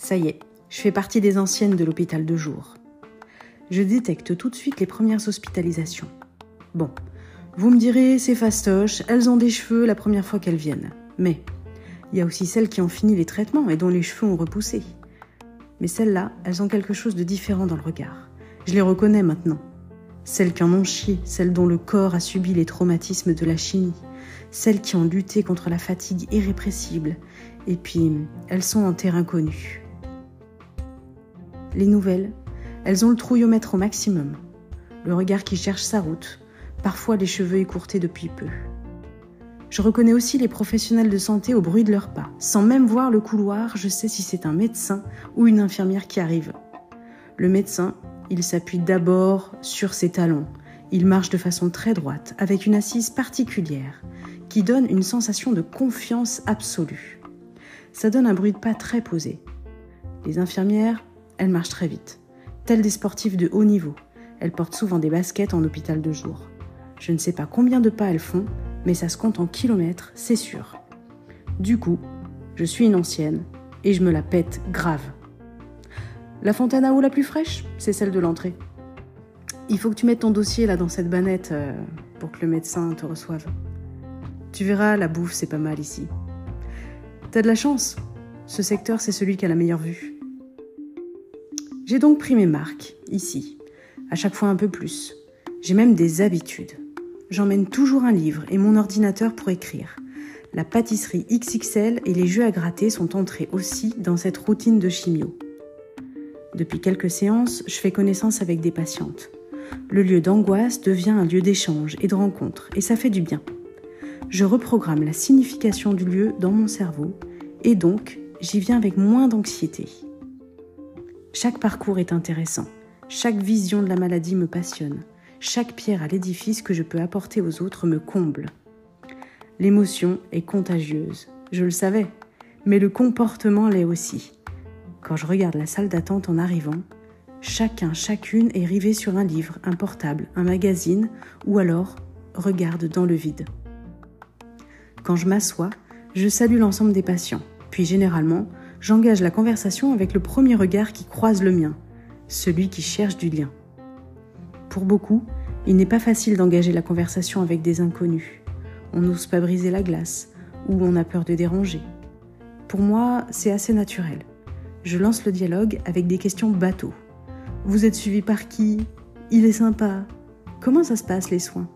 Ça y est, je fais partie des anciennes de l'hôpital de jour. Je détecte tout de suite les premières hospitalisations. Bon, vous me direz, c'est fastoche, elles ont des cheveux la première fois qu'elles viennent. Mais il y a aussi celles qui ont fini les traitements et dont les cheveux ont repoussé. Mais celles-là, elles ont quelque chose de différent dans le regard. Je les reconnais maintenant. Celles qui en ont chié, celles dont le corps a subi les traumatismes de la chimie, celles qui ont lutté contre la fatigue irrépressible, et puis elles sont en terrain connu. Les nouvelles, elles ont le trouillomètre au maximum, le regard qui cherche sa route, parfois les cheveux écourtés depuis peu. Je reconnais aussi les professionnels de santé au bruit de leurs pas. Sans même voir le couloir, je sais si c'est un médecin ou une infirmière qui arrive. Le médecin, il s'appuie d'abord sur ses talons. Il marche de façon très droite, avec une assise particulière, qui donne une sensation de confiance absolue. Ça donne un bruit de pas très posé. Les infirmières, elles marchent très vite, telles des sportifs de haut niveau. Elles portent souvent des baskets en hôpital de jour. Je ne sais pas combien de pas elles font, mais ça se compte en kilomètres, c'est sûr. Du coup, je suis une ancienne et je me la pète grave. La fontaine à eau la plus fraîche, c'est celle de l'entrée. Il faut que tu mettes ton dossier là dans cette banette euh, pour que le médecin te reçoive. Tu verras, la bouffe, c'est pas mal ici. T'as de la chance. Ce secteur, c'est celui qui a la meilleure vue. J'ai donc pris mes marques, ici. À chaque fois un peu plus. J'ai même des habitudes j'emmène toujours un livre et mon ordinateur pour écrire. La pâtisserie XXL et les jeux à gratter sont entrés aussi dans cette routine de chimio. Depuis quelques séances, je fais connaissance avec des patientes. Le lieu d'angoisse devient un lieu d'échange et de rencontre, et ça fait du bien. Je reprogramme la signification du lieu dans mon cerveau, et donc j'y viens avec moins d'anxiété. Chaque parcours est intéressant, chaque vision de la maladie me passionne, chaque pierre à l'édifice que je peux apporter aux autres me comble. L'émotion est contagieuse, je le savais, mais le comportement l'est aussi. Quand je regarde la salle d'attente en arrivant, chacun, chacune est rivé sur un livre, un portable, un magazine, ou alors regarde dans le vide. Quand je m'assois, je salue l'ensemble des patients, puis généralement, j'engage la conversation avec le premier regard qui croise le mien, celui qui cherche du lien. Pour beaucoup, il n'est pas facile d'engager la conversation avec des inconnus. On n'ose pas briser la glace ou on a peur de déranger. Pour moi, c'est assez naturel. Je lance le dialogue avec des questions bateaux. Vous êtes suivi par qui? Il est sympa. Comment ça se passe les soins?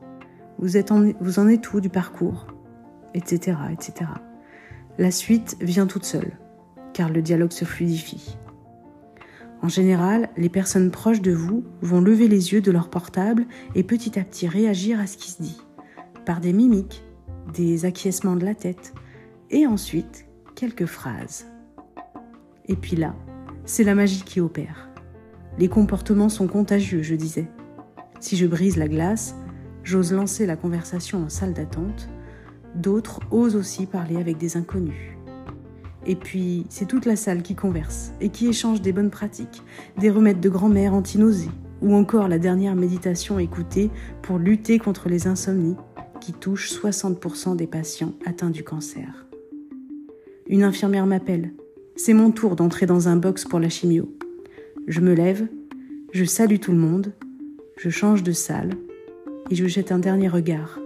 Vous, êtes en, vous en êtes où du parcours? Etc. etc. La suite vient toute seule, car le dialogue se fluidifie. En général, les personnes proches de vous vont lever les yeux de leur portable et petit à petit réagir à ce qui se dit, par des mimiques, des acquiescements de la tête, et ensuite quelques phrases. Et puis là, c'est la magie qui opère. Les comportements sont contagieux, je disais. Si je brise la glace, j'ose lancer la conversation en salle d'attente, d'autres osent aussi parler avec des inconnus. Et puis, c'est toute la salle qui converse et qui échange des bonnes pratiques, des remèdes de grand-mère anti-nausées, ou encore la dernière méditation écoutée pour lutter contre les insomnies qui touchent 60% des patients atteints du cancer. Une infirmière m'appelle. C'est mon tour d'entrer dans un box pour la chimio. Je me lève, je salue tout le monde, je change de salle et je jette un dernier regard.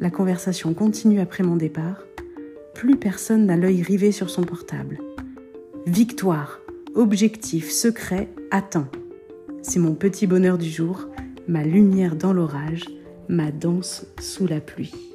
La conversation continue après mon départ plus personne n'a l'œil rivé sur son portable. Victoire, objectif, secret, atteint. C'est mon petit bonheur du jour, ma lumière dans l'orage, ma danse sous la pluie.